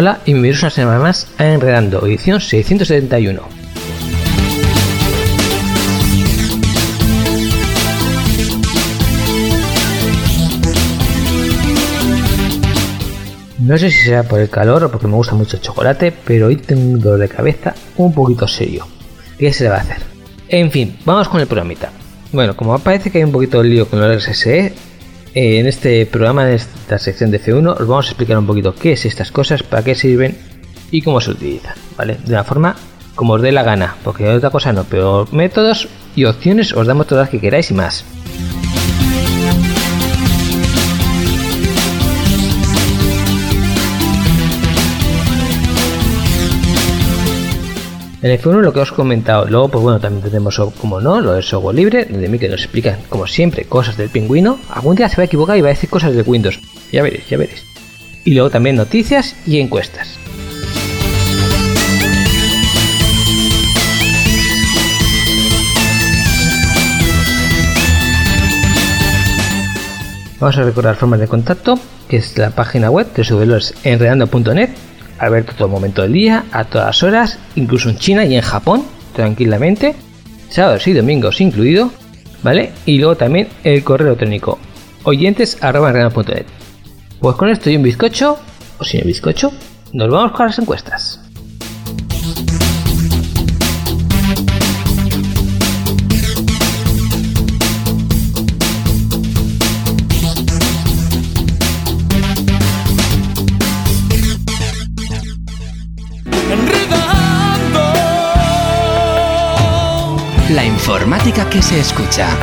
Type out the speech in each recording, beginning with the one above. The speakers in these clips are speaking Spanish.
Hola y bienvenidos una semana más a Enredando, edición 671. No sé si será por el calor o porque me gusta mucho el chocolate, pero hoy tengo un dolor de cabeza un poquito serio. ¿Qué se le va a hacer? En fin, vamos con el programita. Bueno, como parece que hay un poquito de lío con los RSSE, en este programa, en esta sección de F1, os vamos a explicar un poquito qué es estas cosas, para qué sirven y cómo se utilizan, ¿vale? De una forma como os dé la gana, porque otra cosa no, pero métodos y opciones os damos todas las que queráis y más. En el F1 lo que os he comentado, luego pues bueno, también tenemos como no, lo del software libre, de mí que nos explican como siempre cosas del pingüino, algún día se va a equivocar y va a decir cosas de Windows, ya veréis, ya veréis. Y luego también noticias y encuestas. Vamos a recordar formas de contacto, que es la página web www.enredando.net abierto todo momento del día, a todas horas, incluso en China y en Japón, tranquilamente, sábados y domingos incluido, ¿vale? Y luego también el correo electrónico oyentes.net. Pues con esto y un bizcocho, o sin el bizcocho, nos vamos con las encuestas. Informática que se escucha.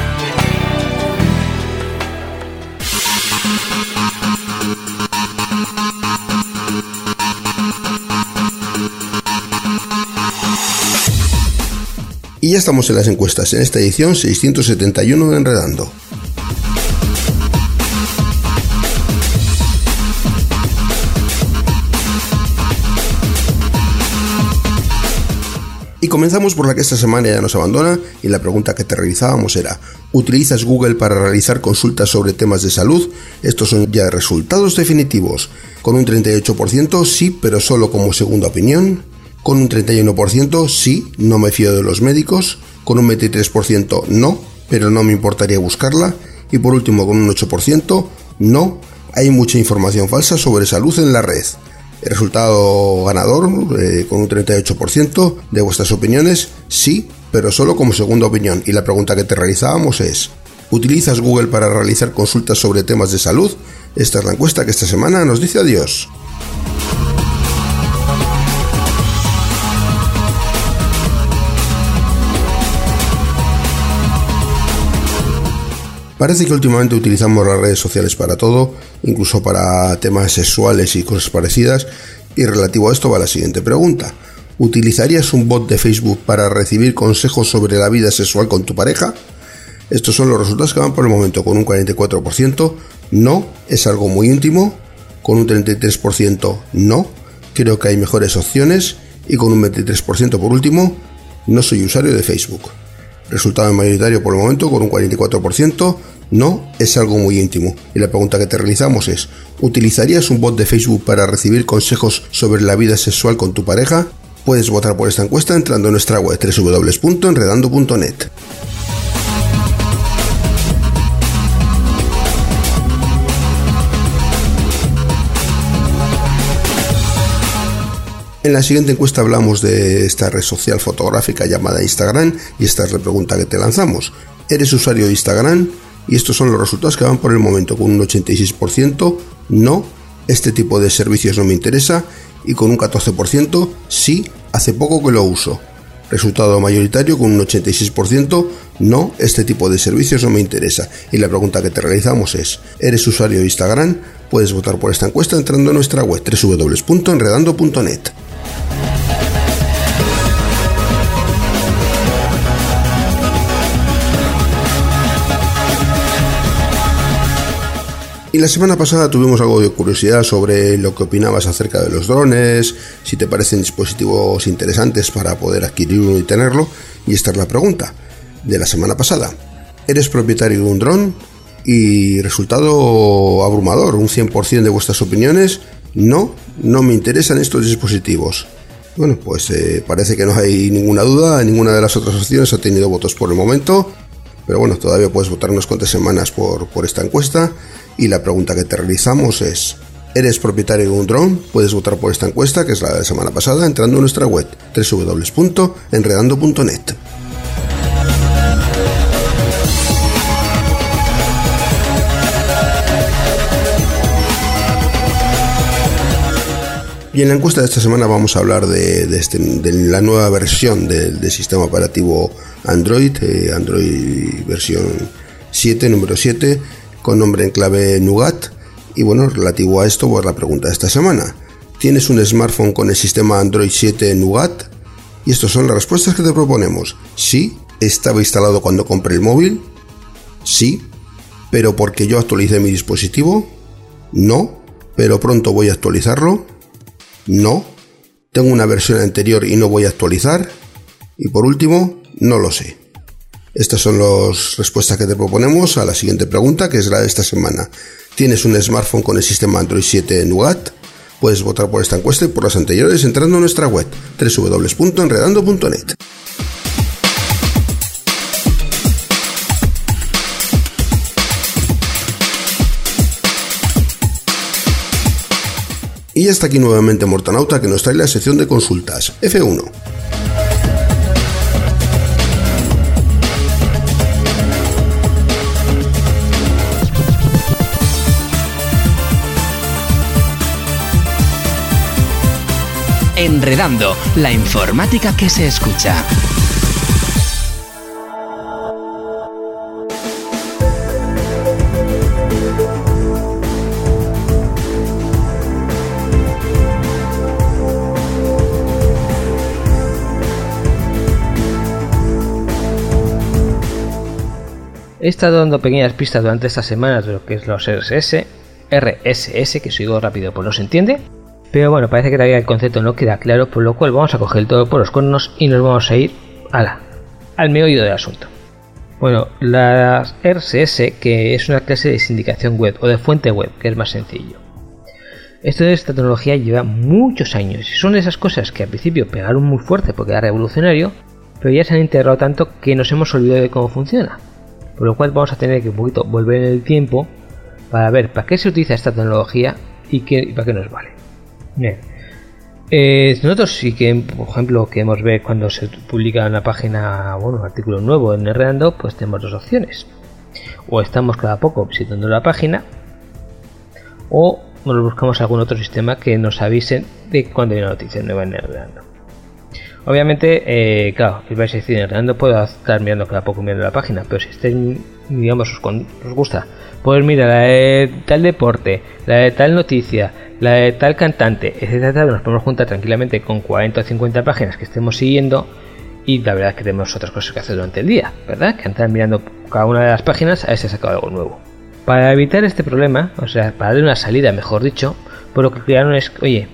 Y ya estamos en las encuestas, en esta edición 671 de Enredando. Comenzamos por la que esta semana ya nos abandona y la pregunta que te realizábamos era, ¿utilizas Google para realizar consultas sobre temas de salud? Estos son ya resultados definitivos. Con un 38% sí, pero solo como segunda opinión. Con un 31% sí, no me fío de los médicos. Con un 23% no, pero no me importaría buscarla. Y por último, con un 8% no, hay mucha información falsa sobre salud en la red. El resultado ganador, eh, con un 38% de vuestras opiniones, sí, pero solo como segunda opinión. Y la pregunta que te realizábamos es, ¿utilizas Google para realizar consultas sobre temas de salud? Esta es la encuesta que esta semana nos dice adiós. Parece que últimamente utilizamos las redes sociales para todo, incluso para temas sexuales y cosas parecidas, Y relativo a esto va la siguiente pregunta. ¿Utilizarías un bot de Facebook para recibir consejos sobre la vida sexual con tu pareja? Estos son los resultados que van por el momento con un 44%, no, es algo muy íntimo, con un 33% no, creo que hay mejores opciones y con un 23% por último, no soy usuario de Facebook. Resultado mayoritario por el momento con un 44%, no, es algo muy íntimo. Y la pregunta que te realizamos es, ¿utilizarías un bot de Facebook para recibir consejos sobre la vida sexual con tu pareja? Puedes votar por esta encuesta entrando en nuestra web www.enredando.net. En la siguiente encuesta hablamos de esta red social fotográfica llamada Instagram y esta es la pregunta que te lanzamos. ¿Eres usuario de Instagram? Y estos son los resultados que van por el momento con un 86% no, este tipo de servicios no me interesa y con un 14% sí, hace poco que lo uso. Resultado mayoritario con un 86%, no, este tipo de servicios no me interesa. Y la pregunta que te realizamos es, ¿eres usuario de Instagram? Puedes votar por esta encuesta entrando a nuestra web www.enredando.net. Y la semana pasada tuvimos algo de curiosidad sobre lo que opinabas acerca de los drones, si te parecen dispositivos interesantes para poder adquirir uno y tenerlo, y esta es la pregunta de la semana pasada. ¿Eres propietario de un dron? Y resultado abrumador, un 100% de vuestras opiniones, no, no me interesan estos dispositivos. Bueno, pues eh, parece que no hay ninguna duda, ninguna de las otras opciones ha tenido votos por el momento, pero bueno, todavía puedes votar unas cuantas semanas por, por esta encuesta y la pregunta que te realizamos es, ¿eres propietario de un dron? Puedes votar por esta encuesta, que es la de la semana pasada, entrando en nuestra web www.enredando.net. Y en la encuesta de esta semana vamos a hablar de, este, la nueva versión del sistema operativo Android, eh, Android versión 7, número 7, con nombre en clave Nougat. Y bueno, relativo a esto, pues la pregunta de esta semana. ¿Tienes un smartphone con el sistema Android 7 Nougat? Y estas son las respuestas que te proponemos. Sí, estaba instalado cuando compré el móvil. Sí, pero porque yo actualicé mi dispositivo. No, pero pronto voy a actualizarlo. No, tengo una versión anterior y no voy a actualizar. Y por último, no lo sé. Estas son las respuestas que te proponemos a la siguiente pregunta, que es la de esta semana. ¿Tienes un smartphone con el sistema Android 7 Nougat? Puedes votar por esta encuesta y por las anteriores entrando a nuestra web www.enredando.net. Y hasta aquí nuevamente Mortanauta que nos trae la sección de consultas F1. Enredando, la informática que se escucha. He estado dando pequeñas pistas durante estas semanas de lo que es los RSS, RSS, que si digo rápido pues no se entiende, pero bueno, parece que todavía el concepto no queda claro, por lo cual vamos a coger todo por los cuernos y nos vamos a ir a al meollo del asunto. Bueno, la RSS, que es una clase de sindicación web o de fuente web, que es más sencillo. Esto de esta tecnología lleva muchos años y son de esas cosas que al principio pegaron muy fuerte porque era revolucionario, pero ya se han integrado tanto que nos hemos olvidado de cómo funciona. Por lo cual vamos a tener que un poquito volver en el tiempo para ver para qué se utiliza esta tecnología y, qué, para qué nos vale. Eh, nosotros sí que, por ejemplo, queremos ver cuando se publica una página, bueno, un artículo nuevo en Herreando, pues tenemos dos opciones. O estamos cada poco visitando la página, o nos buscamos algún otro sistema que nos avisen de cuando hay una noticia nueva en Herreando. Obviamente, eh, claro, vais a decir Herreando, puedo estar mirando cada poco mirando la página, pero si estéis, digamos, os, os gusta Pues mira, la de tal deporte, la de tal noticia, la de tal cantante, etcétera, nos podemos juntar tranquilamente con 40 o 50 páginas que estemos siguiendo y la verdad es que tenemos otras cosas que hacer durante el día, ¿verdad? Que andar mirando cada una de las páginas a ver si ha sacado algo nuevo. Para evitar este problema, o sea, para darle una salida, mejor dicho, por lo que crearon es, oye,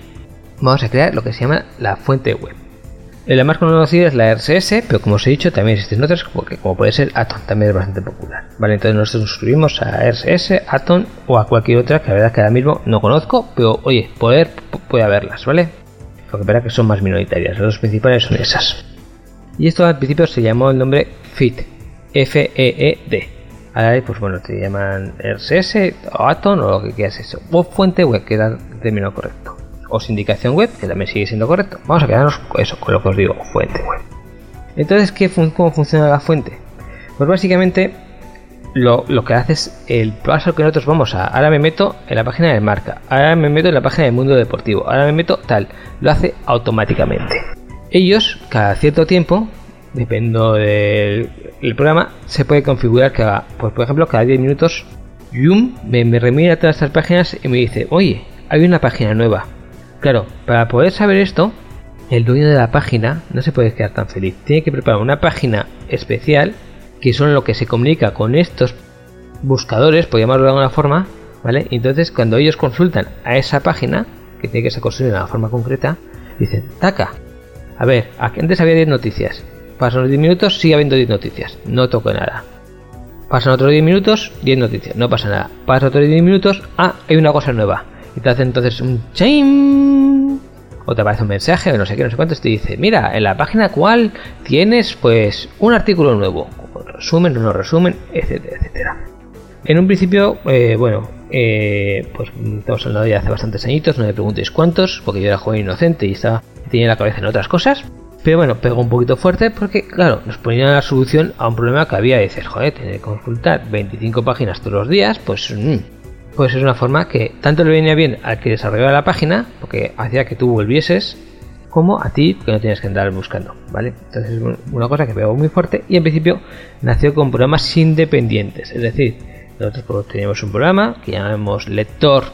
vamos a crear lo que se llama la fuente web. La más conocida es la RSS, pero como os he dicho, también existen otras, como, como puede ser Atom, también es bastante popular. Vale, entonces nosotros nos suscribimos a RSS, Atom o a cualquier otra que la verdad que ahora mismo no conozco, pero oye, poder puede haberlas, ¿vale? Lo que verá que son más minoritarias, las dos principales son esas. Y esto al principio se llamó el nombre FIT, F-E-E-D. Ahora, pues bueno, te llaman RSS o Atom o lo que quieras eso. O fuente web, que era el término correcto o sindicación web, que también sigue siendo correcto. Vamos a quedarnos con eso, con lo que os digo, fuente web. Entonces, ¿qué ¿cómo funciona la fuente? Pues básicamente lo, que hace es el paso que nosotros vamos a. Ahora me meto en la página de marca, ahora me meto en la página del mundo deportivo, ahora me meto tal, lo hace automáticamente. Ellos, cada cierto tiempo, dependo del programa, se puede configurar que haga, pues por ejemplo, cada 10 minutos, Yum me, me remira todas estas páginas y me dice, oye, hay una página nueva, Claro, para poder saber esto, el dueño de la página no se puede quedar tan feliz. Tiene que preparar una página especial que son lo que se comunica con estos buscadores, por llamarlo de alguna forma, ¿vale? Entonces, cuando ellos consultan a esa página, que tiene que ser construida de una forma concreta, dicen, taca, a ver, antes había 10 noticias, pasan los 10 minutos, sigue habiendo 10 noticias, no toco nada. Pasan otros 10 minutos, 10 noticias, no pasa nada. Pasan otros 10 minutos, ah, hay una cosa nueva y te hace entonces un chain o te aparece un mensaje o no sé qué, no sé cuánto, te dice, mira, en la página cual tienes pues un artículo nuevo, resumen, no resumen, etcétera, etcétera. En un principio, eh, bueno, eh, pues estamos hablando ya hace bastantes añitos, no me preguntéis cuántos, porque yo era joven inocente y estaba, tenía la cabeza en otras cosas. Pero bueno, pegó un poquito fuerte porque, claro, nos ponía la solución a un problema que había de decir, joder, tener que consultar 25 páginas todos los días, pues mmm, pues es una forma que tanto le venía bien al que desarrollaba la página, porque hacía que tú volvieses, como a ti, que no tienes que andar buscando, ¿vale? Entonces es una cosa que pegó muy fuerte y en principio nació con programas independientes, es decir, nosotros pues, teníamos un programa que llamamos lector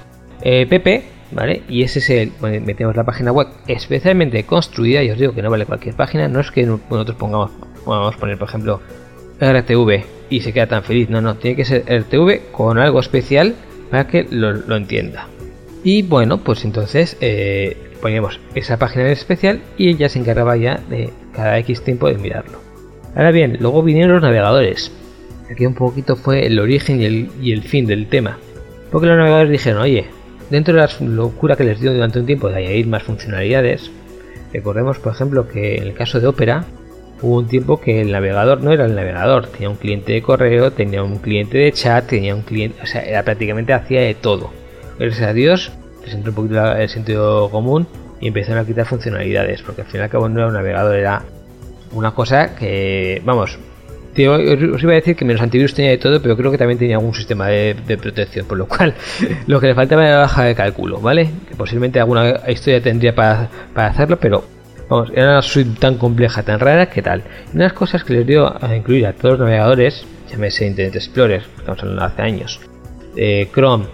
PP, eh, ¿vale? Y ese es el, metemos la página web especialmente construida, y os digo que no vale cualquier página, no es que nosotros pongamos, podamos poner, por ejemplo, RTV y se queda tan feliz, no, no, tiene que ser RTV con algo especial para que lo, entienda. Y bueno, pues entonces eh, poníamos esa página en especial y ella se encargaba ya de cada X tiempo de mirarlo. Ahora bien, luego vinieron los navegadores. Aquí un poquito fue el origen y el, fin del tema. Porque los navegadores dijeron, oye, dentro de la locura que les dio durante un tiempo de añadir más funcionalidades, recordemos por ejemplo que en el caso de Opera hubo un tiempo que el navegador no era el navegador, tenía un cliente de correo, tenía un cliente de chat, tenía un cliente, o sea, era prácticamente hacía de todo. Gracias a Dios, les entró un poquito el sentido común y empezaron a quitar funcionalidades, porque al fin y al cabo no era un navegador, era una cosa que, vamos, os iba a decir que menos antivirus tenía de todo, pero creo que también tenía algún sistema de, protección, por lo cual lo que le faltaba era la baja de cálculo, ¿vale? Que posiblemente alguna historia tendría para, para hacerlo, pero Vamos, era una suite tan compleja, tan rara que tal. Y una de las cosas que les dio a incluir a todos los navegadores, llámese Internet Explorer, estamos hablando hace años, eh, Chrome,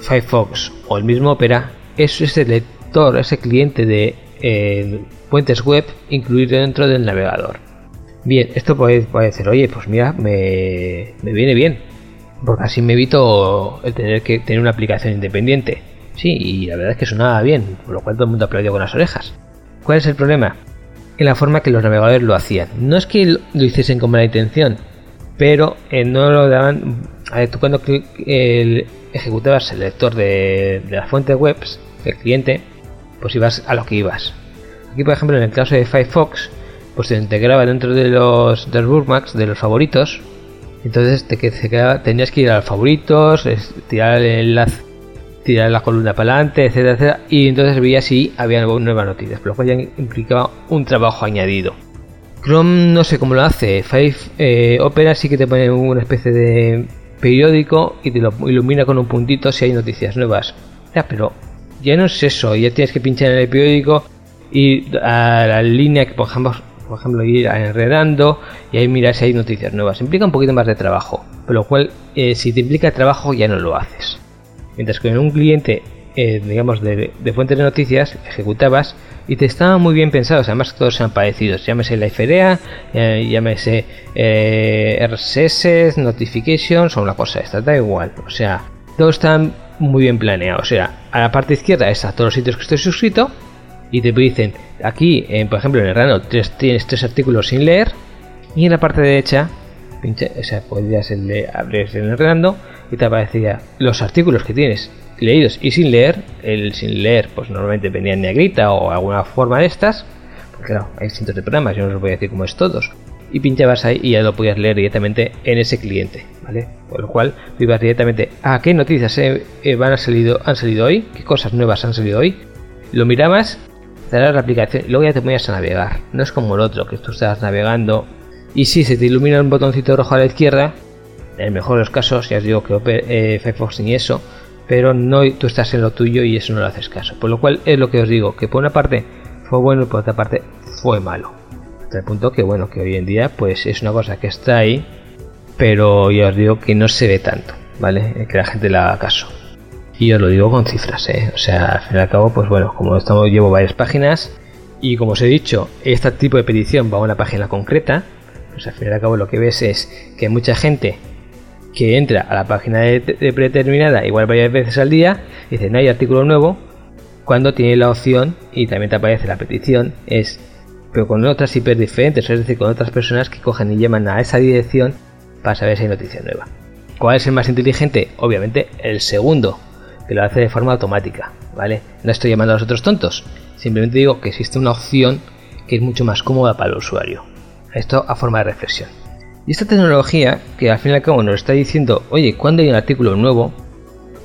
Firefox o el mismo Opera, es ese lector, ese cliente de eh, fuentes web incluido dentro del navegador. Bien, esto puede, puede decir, oye, pues mira, me, me viene bien, porque así me evito el tener que tener una aplicación independiente. Sí, y la verdad es que sonaba bien, por lo cual todo el mundo aplaudió con las orejas. ¿Cuál es el problema? En la forma que los navegadores lo hacían. No es que lo hiciesen con mala intención, pero eh, no lo daban. A ver, tú cuando ejecutabas el lector de, de las fuentes web del cliente, pues ibas a lo que ibas. Aquí, por ejemplo, en el caso de Firefox, pues se integraba dentro de los, de bookmarks, de los favoritos. Entonces te, tenías que ir a los favoritos, tirar el enlace tirar la columna para adelante, etcétera, etcétera, y entonces veía si había nuevas noticias, lo cual ya implicaba un trabajo añadido. Chrome no sé cómo lo hace, Five eh, Opera sí que te pone una especie de periódico y te lo ilumina con un puntito si hay noticias nuevas. Ya, pero ya no es eso, ya tienes que pinchar en el periódico y a la línea que por ejemplo, por ejemplo, ir enredando y ahí mirar si hay noticias nuevas. Implica un poquito más de trabajo, pero lo cual, eh, si te implica trabajo, ya no lo haces. Mientras que en un cliente, eh, digamos, de, de fuentes de noticias, ejecutabas y te estaban muy bien pensados, además todos sean parecidos, llámese la IFREA, eh, llámese eh, RSS, Notifications o una cosa esta, da igual, o sea, todos están muy bien planeados, o sea, a la parte izquierda está todos los sitios que estoy suscrito y te dicen, aquí, por ejemplo, en el rano tienes tres artículos sin leer y en la parte derecha, pinche, o sea, podrías abrir el rando y te aparecería los artículos que tienes leídos y sin leer, el sin leer pues normalmente venía en negrita o alguna forma de estas, porque claro, hay cientos de programas, yo no os voy a decir cómo es todos, y pinchabas ahí y ya lo podías leer directamente en ese cliente, ¿vale? Por lo cual ibas directamente a qué noticias eh, van a han salido hoy, qué cosas nuevas han salido hoy, lo mirabas, cerrabas la aplicación y luego ya te ponías a navegar, no es como el otro, que tú estás navegando y si se te ilumina un botoncito rojo a la izquierda, en el mejor de los casos, ya os digo que eh, Firefox ni eso, pero no tú estás en lo tuyo y eso no le haces caso. Por lo cual es lo que os digo, que por una parte fue bueno y por otra parte fue malo. Hasta el punto que bueno, que hoy en día pues es una cosa que está ahí, pero ya os digo que no se ve tanto, ¿vale? Que la gente le haga caso. Y os lo digo con cifras, ¿eh? O sea, al fin y al cabo, pues bueno, como estamos, llevo varias páginas y como os he dicho, este tipo de petición va a una página concreta, pues al fin y al cabo lo que ves es que mucha gente que entra a la página de, predeterminada igual varias veces al día, y dice no hay artículo nuevo, cuando tiene la opción y también te aparece la petición, es pero con otras hiper diferentes, es decir, con otras personas que cogen y llaman a esa dirección para saber si hay noticia nueva. ¿Cuál es el más inteligente? Obviamente el segundo, que lo hace de forma automática, ¿vale? No estoy llamando a los otros tontos, simplemente digo que existe una opción que es mucho más cómoda para el usuario. Esto a forma de reflexión. Y esta tecnología, que al fin y al cabo nos está diciendo, oye, ¿cuándo hay un artículo nuevo?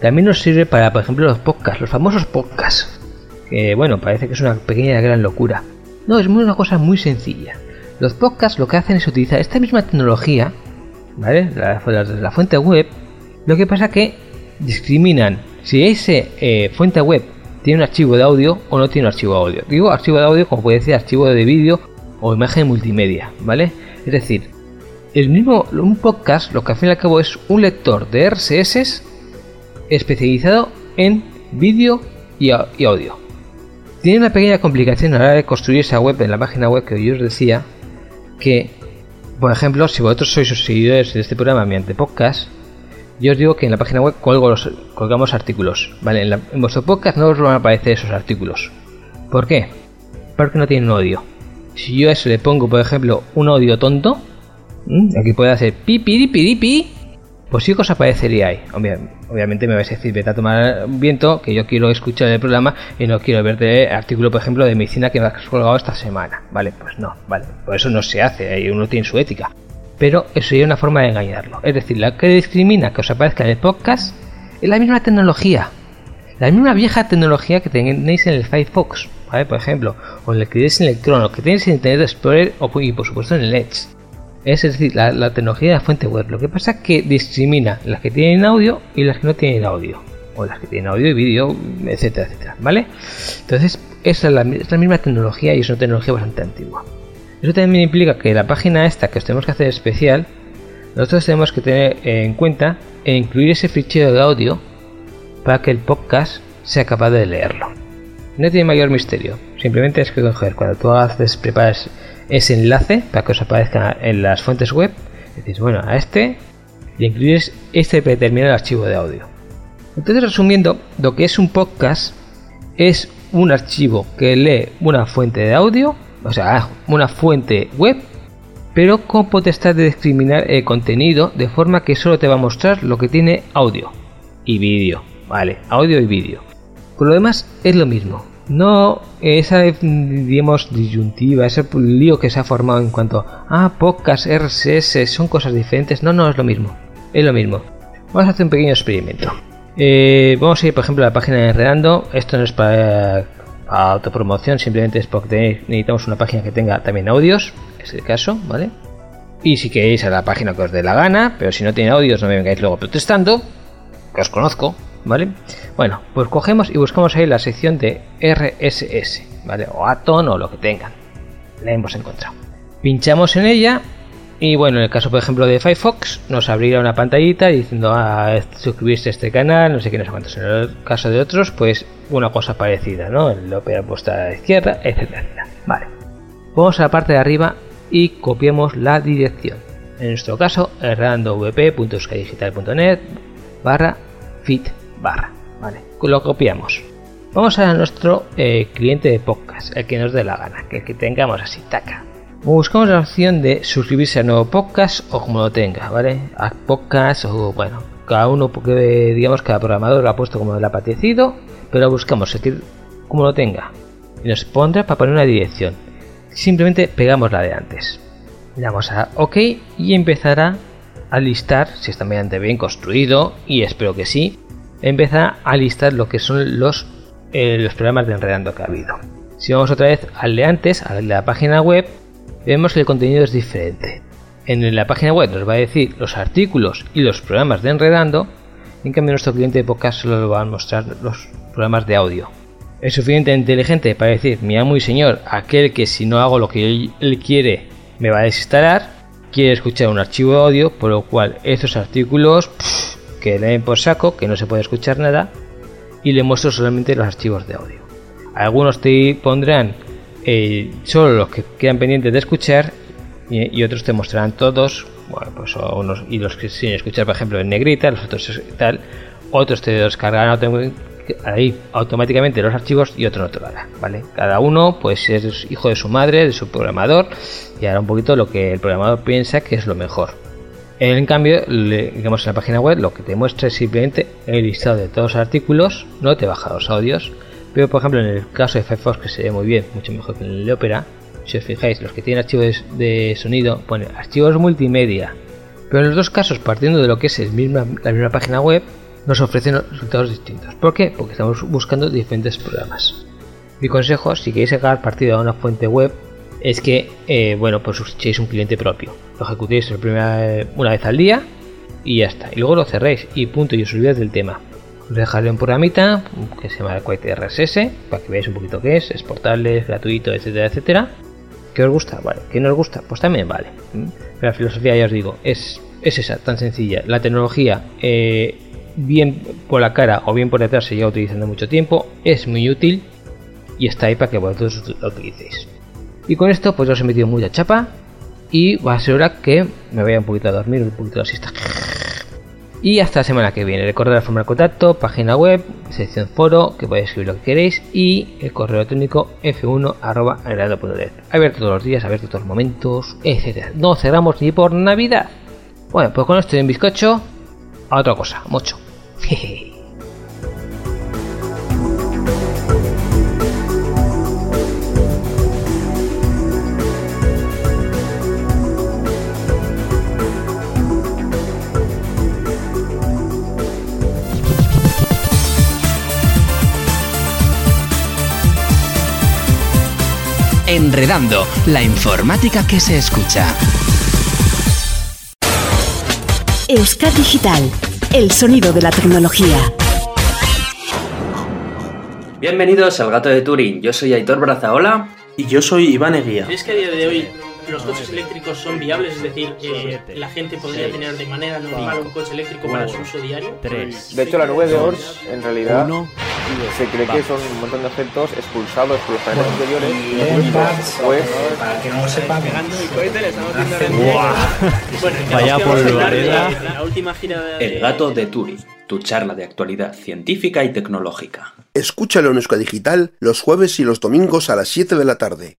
También nos sirve para, por ejemplo, los podcasts, los famosos podcasts. Que bueno, parece que es una pequeña gran locura. No, es una cosa muy sencilla. Los podcasts lo que hacen es utilizar esta misma tecnología, ¿vale? La, la, fuente web. Lo que pasa que discriminan si ese eh, fuente web tiene un archivo de audio o no tiene un archivo de audio. Digo archivo de audio como puede decir archivo de vídeo o imagen multimedia, ¿vale? Es decir, el mismo, un podcast lo que al fin y al cabo es un lector de RSS especializado en vídeo y, audio. Tiene una pequeña complicación a la hora de construir esa web en la página web que yo os decía que, por ejemplo, si vosotros sois seguidores de este programa mediante podcast, yo os digo que en la página web colgo los, colgamos artículos. ¿vale? En, en, vuestro podcast no os van a aparecer esos artículos. ¿Por qué? Porque no tienen audio. Si yo a eso le pongo, por ejemplo, un audio tonto, aquí puede hacer pi, pi, pi, pi. Pues sí, cosa aparecería ahí. Obviamente me vais a decir, vete a tomar viento, que yo quiero escuchar el programa y no quiero ver de artículo, por ejemplo, de medicina que me has colgado esta semana. Vale, pues no, vale. Por eso no se hace, uno tiene su ética. Pero eso sería una forma de engañarlo. Es decir, la que discrimina que os aparezca en el podcast es la misma tecnología. La misma vieja tecnología que tenéis en el Firefox, ¿vale? Por ejemplo, o en el que tenéis en el Chrome, o que tenéis en Internet Explorer o y por supuesto en el Edge es decir, la, tecnología de la fuente web. Lo que pasa es que discrimina las que tienen audio y las que no tienen audio. O las que tienen audio y vídeo, etcétera, etcétera. ¿Vale? Entonces, es la, misma tecnología y es una tecnología bastante antigua. Eso también implica que la página esta que os tenemos que hacer especial, nosotros tenemos que tener en cuenta e incluir ese fichero de audio para que el podcast sea capaz de leerlo. No tiene mayor misterio. Simplemente es que coger cuando tú haces, preparas ese enlace para que os aparezca en las fuentes web. Decís, bueno, a este le incluyes este predeterminado archivo de audio. Entonces, resumiendo, lo que es un podcast es un archivo que lee una fuente de audio, o sea, una fuente web, pero con potestad de discriminar el contenido de forma que solo te va a mostrar lo que tiene audio y vídeo, ¿vale? Audio y vídeo. Por lo demás es lo mismo. No, esa, digamos, disyuntiva, ese lío que se ha formado en cuanto a podcast, RSS, son cosas diferentes. No, no, es lo mismo. Es lo mismo. Vamos a hacer un pequeño experimento. Eh, vamos a ir, por ejemplo, a la página de Enredando. Esto no es para, autopromoción, simplemente es porque necesitamos una página que tenga también audios. Es el caso, ¿vale? Y si queréis a la página que os dé la gana, pero si no tiene audios, no me vengáis luego protestando, que os conozco, ¿vale? Bueno, pues cogemos y buscamos ahí la sección de RSS, ¿vale? O Atom o lo que tengan. La hemos encontrado. Pinchamos en ella y bueno, en el caso por ejemplo de Firefox nos abrirá una pantallita diciendo ah, suscribirse a este canal, no sé qué, no sé cuántos. En el caso de otros, pues una cosa parecida, ¿no? El Opera puesta a la izquierda, etcétera. Vale. Vamos a la parte de arriba y copiamos la dirección. En nuestro caso, errandovp.euskadigital.net barra fit barra. Vale, lo copiamos. Vamos a nuestro eh, cliente de podcast, el que nos dé la gana, que, que tengamos así, taca. Buscamos la opción de suscribirse a nuevo podcast o como lo tenga, ¿vale? A podcast o bueno, cada uno porque digamos cada programador lo ha puesto como le ha apetecido, pero buscamos decir como lo tenga y nos pondrá para poner una dirección. Simplemente pegamos la de antes. Le damos a OK y empezará a listar, si está mediante bien construido, y espero que sí, empezará a listar lo que son los, eh, los programas de enredando que ha habido. Si vamos otra vez al de antes, de la página web, vemos que el contenido es diferente. En la página web nos va a decir los artículos y los programas de enredando, en cambio nuestro cliente de podcast solo lo va a mostrar los programas de audio. Es suficientemente inteligente para decir, mi amo y señor, aquel que si no hago lo que él quiere me va a desinstalar, quiere escuchar un archivo de audio, por lo cual estos artículos que leen por saco, que no se puede escuchar nada, y le muestro solamente los archivos de audio. Algunos te pondrán eh, solo los que quedan pendientes de escuchar y, otros te mostrarán todos, bueno, pues unos, y los que sin escuchar, por ejemplo, en negrita, los otros tal, otros te descargarán ahí automáticamente los archivos y otro no te lo hará, ¿vale? Cada uno pues es hijo de su madre, de su programador y hará un poquito lo que el programador piensa que es lo mejor. En cambio, digamos en la página web lo que te muestra es simplemente el listado de todos los artículos, no te baja los audios, pero por ejemplo en el caso de Firefox que se ve muy bien, mucho mejor que en el de Opera, si os fijáis, los que tienen archivos de sonido pone archivos multimedia. Pero en los dos casos, partiendo de lo que es la misma página web, nos ofrecen resultados distintos. ¿Por qué? Porque estamos buscando diferentes programas. Mi consejo, si queréis sacar partido a una fuente web, es que, eh, bueno, pues echéis un cliente propio. Lo ejecutéis una vez al día y ya está. Y luego lo cerréis y punto, y os olvidáis del tema dejaré un programita que se llama Quite RSS para que veáis un poquito qué es, exportable, gratuito, etcétera, etcétera. ¿Qué os gusta? Vale. ¿Qué no os gusta? Pues también vale. Pero la filosofía, ya os digo, es, es esa, tan sencilla. La tecnología, eh, bien por la cara o bien por detrás, se lleva utilizando mucho tiempo, es muy útil y está ahí para que vosotros lo utilicéis. Y con esto, pues os he metido mucha chapa y va a ser hora que me vaya un poquito a dormir, un poquito así está y hasta la semana que viene. Recordad la forma de contacto, página web, sección foro, que podéis escribir lo que queréis, y el correo electrónico f1.agrado.net. Abierto todos los días, abierto todos los momentos, etc. No cerramos ni por Navidad. Bueno, pues con esto en bizcocho, a otra cosa, mucho. Enredando, la informática que se escucha. Euskad Digital, el sonido de la tecnología. Bienvenidos al Gato de Turing. Yo soy Aitor Brazaola. Y yo soy Iván Eguía. ¿Crees que a día de hoy los coches eléctricos son viables? Es decir, eh, la gente podría tener de manera normal un coche eléctrico para su uso diario. De hecho, la nube de Ors, en realidad, se cree que son un montón de objetos expulsados por los planetas anteriores. Pues, para que no lo sepan, Vaya por la última gira de... El gato de Turing, tu charla de actualidad científica y tecnológica. Escúchalo en Euska Digital los jueves y los domingos a las 7 de la tarde.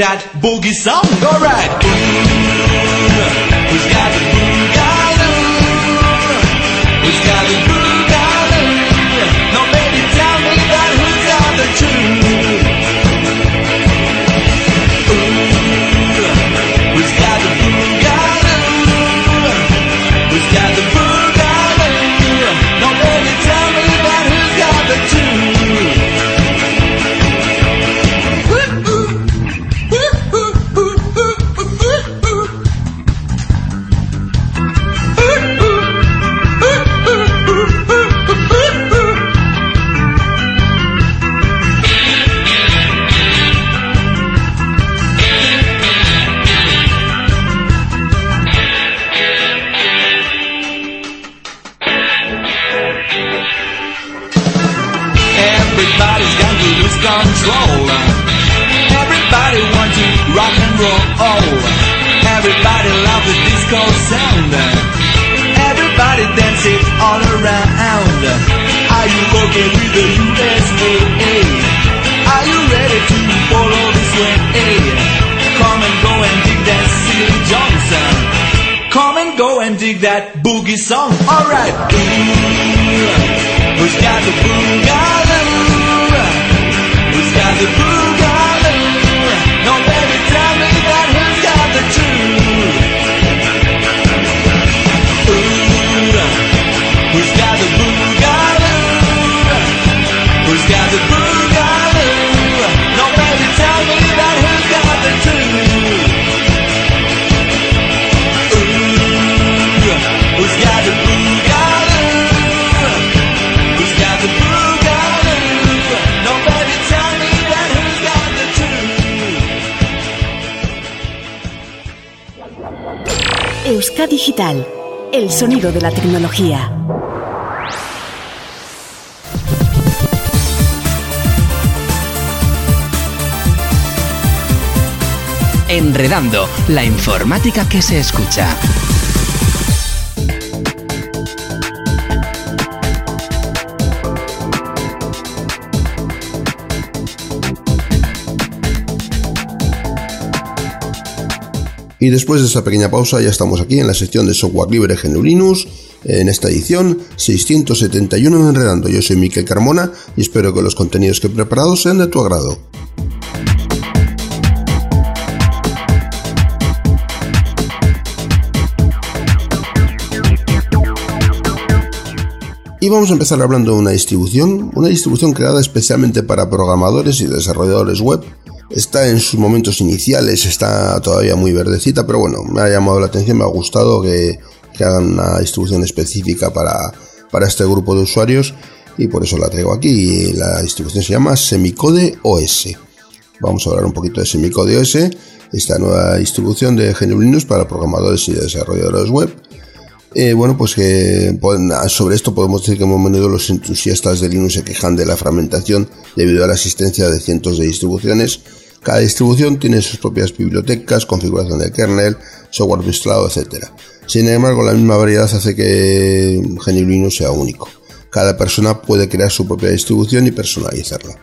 That boogie song. Alright. Alright. Who's got the Digital, el sonido de la tecnología. Enredando, la informática que se escucha. Y después de esta pequeña pausa ya estamos aquí en la sección de software libre GNU en esta edición 671 en Enredando. Yo soy Miquel Carmona y espero que los contenidos que he preparado sean de tu agrado. Y vamos a empezar hablando de una distribución, una distribución creada especialmente para programadores y desarrolladores web. Está en sus momentos iniciales, está todavía muy verdecita, pero bueno, me ha llamado la atención, me ha gustado que, hagan una distribución específica para, para este grupo de usuarios y por eso la traigo aquí. La distribución se llama Semicode OS. Vamos a hablar un poquito de Semicode OS, esta nueva distribución de GNU Linux para programadores y desarrolladores web. Eh, bueno, pues que sobre esto podemos decir que hemos venido los entusiastas de Linux se quejan de la fragmentación debido a la existencia de cientos de distribuciones. Cada distribución tiene sus propias bibliotecas, configuración del kernel, software instalado, etc. Sin embargo, la misma variedad hace que GNU Linux sea único. Cada persona puede crear su propia distribución y personalizarla.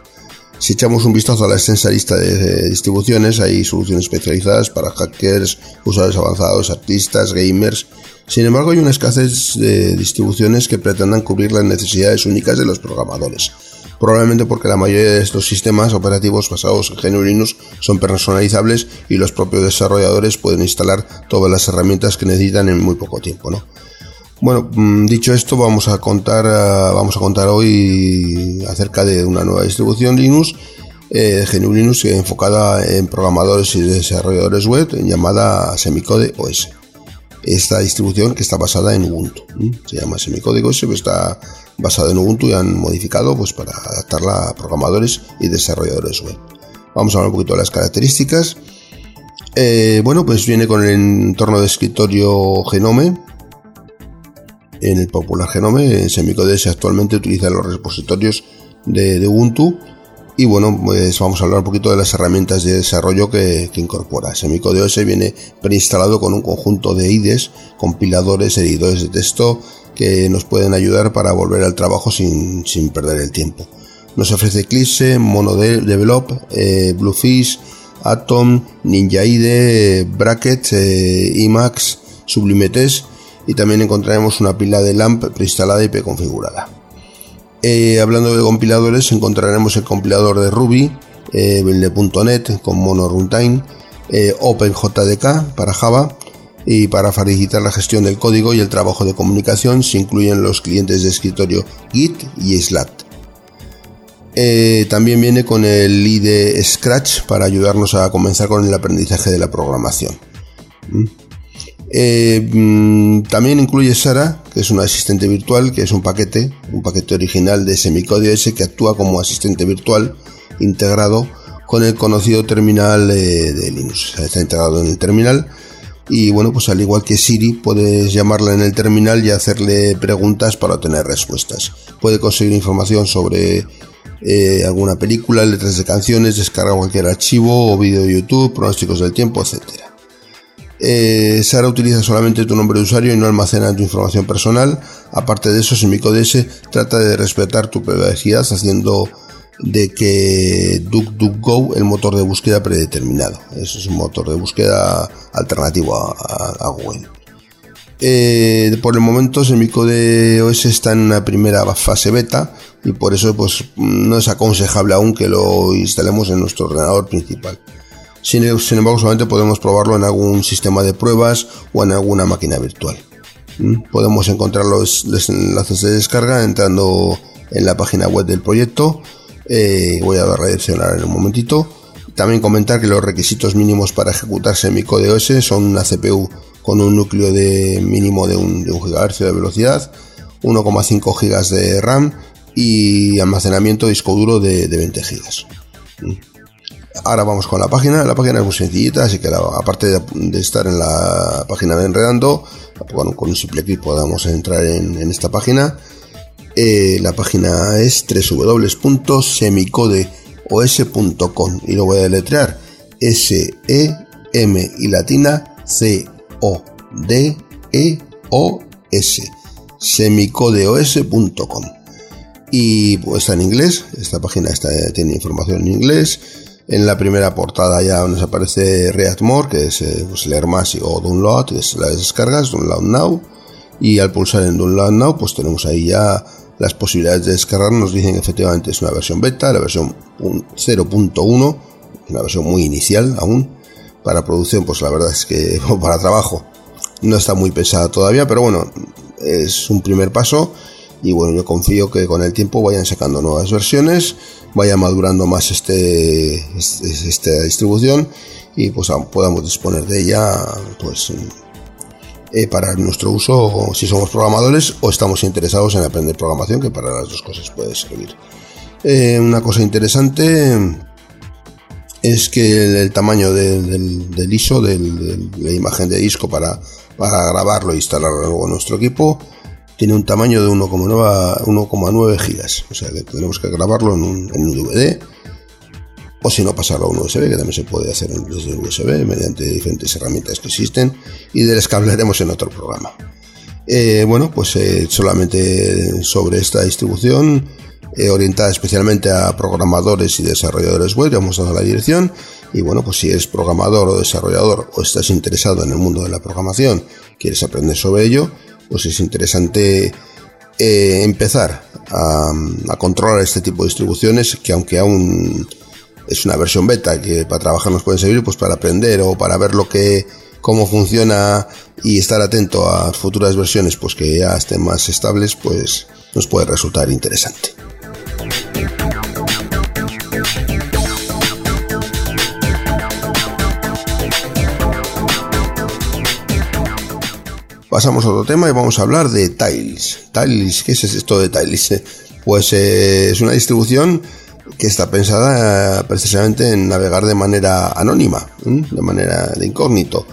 Si echamos un vistazo a la extensa lista de distribuciones, hay soluciones especializadas para hackers, usuarios avanzados, artistas, gamers. Sin embargo, hay una escasez de distribuciones que pretendan cubrir las necesidades únicas de los programadores. Probablemente porque la mayoría de estos sistemas operativos basados en GNU Linux son personalizables y los propios desarrolladores pueden instalar todas las herramientas que necesitan en muy poco tiempo, ¿no? Bueno, dicho esto, vamos a contar, vamos a contar hoy acerca de una nueva distribución Linux, eh, GNU Linux enfocada en programadores y desarrolladores web llamada Semicode OS. Esta distribución que está basada en Ubuntu, se llama Semicode OS, pero está basada en Ubuntu y han modificado pues para adaptarla a programadores y desarrolladores web. Vamos a hablar un poquito de las características. Eh, bueno, pues viene con el entorno de escritorio Genome, en el popular Genome, Semicodes actualmente utiliza los repositorios de Ubuntu Y bueno, pues vamos a hablar un poquito de las herramientas de desarrollo que, incorpora. Semicode OS viene preinstalado con un conjunto de IDEs, compiladores, editores de texto que nos pueden ayudar para volver al trabajo sin, sin perder el tiempo. Nos ofrece Eclipse, MonoDevelop, eh, Bluefish, Atom, Ninja IDE, Bracket, eh, Emacs, Sublime Test y también encontraremos una pila de LAMP preinstalada y preconfigurada. Eh, hablando de compiladores, encontraremos el compilador de Ruby, eh, con Mono Runtime, eh, OpenJDK para Java y para facilitar la gestión del código y el trabajo de comunicación se incluyen los clientes de escritorio Git y Slack. Eh, también viene con el IDE Scratch para ayudarnos a comenzar con el aprendizaje de la programación. ¿Mm? Eh, mm, también incluye Sara, que es un asistente virtual, que es un paquete, un paquete original de Semicode S que actúa como asistente virtual integrado con el conocido terminal eh, de Linux. Está integrado en el terminal y bueno, pues al igual que Siri, puedes llamarla en el terminal y hacerle preguntas para obtener respuestas. Puede conseguir información sobre eh, alguna película, letras de canciones, descarga cualquier archivo o vídeo de YouTube, pronósticos del tiempo, etcétera. Eh, Sara utiliza solamente tu nombre de usuario y no almacena tu información personal. Aparte de eso, SemicoDS trata de respetar tu privacidad haciendo de que DuckDuckGo el motor de búsqueda predeterminado. Eso es un motor de búsqueda alternativo a, Google. Eh, por el momento Semicode OS está en una primera fase beta y por eso pues no es aconsejable aún que lo instalemos en nuestro ordenador principal. Sin, embargo, solamente podemos probarlo en algún sistema de pruebas o en alguna máquina virtual. Podemos encontrar los, enlaces de descarga entrando en la página web del proyecto. Eh, voy a redireccionar en un momentito. También comentar que los requisitos mínimos para ejecutar Semicode OS son una CPU con un núcleo de mínimo de 1 GHz de velocidad, 1,5 GB de RAM y almacenamiento disco duro de, 20 GB. Ahora vamos con la página. La página es muy sencillita, así que aparte de, estar en la página de Enredando, con un simple clic podamos entrar en, esta página. Eh, la página es www.semicodeos.com y lo voy a deletrear S E M y latina C O D E O S semicodeos.com y pues está en inglés esta página está, tiene información en inglés en la primera portada ya nos aparece React More, que es eh, pues, leer más o download, que es las descargas, download now. Y al pulsar en download now, pues tenemos ahí ya las posibilidades de descargar. Nos dicen que efectivamente es una versión beta, la versión 0.1, una versión muy inicial aún. Para producción, pues la verdad es que para trabajo no está muy pesada todavía, pero bueno, es un primer paso y bueno, yo confío que con el tiempo vayan sacando nuevas versiones, vaya madurando más este, este esta distribución y pues podamos disponer de ella pues eh, para nuestro uso si somos programadores o estamos interesados en aprender programación que para las dos cosas puede servir. Eh, una cosa interesante es que el, tamaño del, ISO, de la imagen de disco para, para grabarlo e instalarlo en nuestro equipo, tiene un tamaño de 1,9 gigas. O sea que tenemos que grabarlo en un, DVD o si no pasarlo a un USB, que también se puede hacer desde USB mediante diferentes herramientas que existen y de las que hablaremos en otro programa. Eh, bueno, pues eh, solamente sobre esta distribución eh, orientada especialmente a programadores y desarrolladores web, vamos a dar la dirección y bueno, pues si eres programador o desarrollador o estás interesado en el mundo de la programación, quieres aprender sobre ello, pues es interesante eh, empezar a, controlar este tipo de distribuciones que aunque aún es una versión beta que para trabajar nos pueden servir pues para aprender o para ver lo que cómo funciona y estar atento a futuras versiones pues que ya estén más estables pues nos puede resultar interesante. Pasamos a otro tema y vamos a hablar de Tiles. Tiles, ¿qué es esto de Tiles? Pues eh, es una distribución que está pensada precisamente en navegar de manera anónima, de manera de incógnito.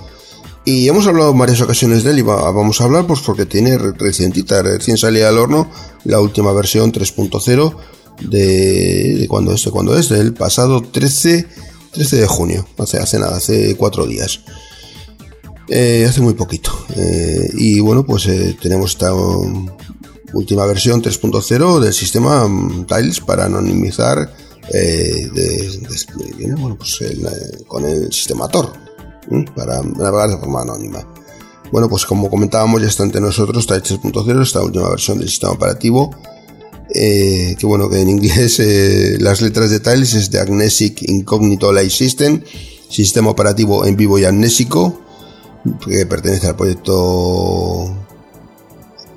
Y hemos hablado en varias ocasiones de él y vamos a hablar pues porque tiene recientita, recién salida al horno la última versión 3.0 de, de cuando es, de cuando es, del pasado 13, 13 de junio, hace, hace nada, hace cuatro días. Eh, hace muy poquito. Eh, y bueno, pues eh, tenemos esta um, última versión 3.0 del sistema um, Tiles para anonimizar pues, con el sistema Tor para navegar de forma anónima. Bueno, pues como comentábamos, ya está entre nosotros Tiles 3.0, esta última versión del sistema operativo. que bueno, que en inglés las letras de Tiles es de Agnesic Incognito Light System, sistema operativo en vivo y amnésico, que pertenece al proyecto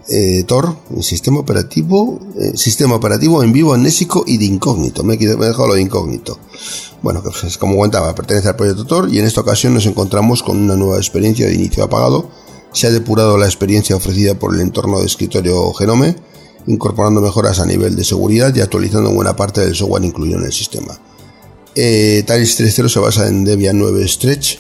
eh, Tor, el sistema operativo, eh, sistema operativo en vivo, amnésico y de incógnito. Me he, dejado lo de incógnito. Bueno, pues, como comentaba, pertenece al proyecto Tor y en esta ocasión nos encontramos con una nueva experiencia de inicio apagado. Se ha depurado la experiencia ofrecida por el entorno de escritorio Genome, incorporando mejoras a nivel de seguridad y actualizando buena parte del software incluido en el sistema. Eh, Tiles 3.0 se basa en Debian 9 Stretch,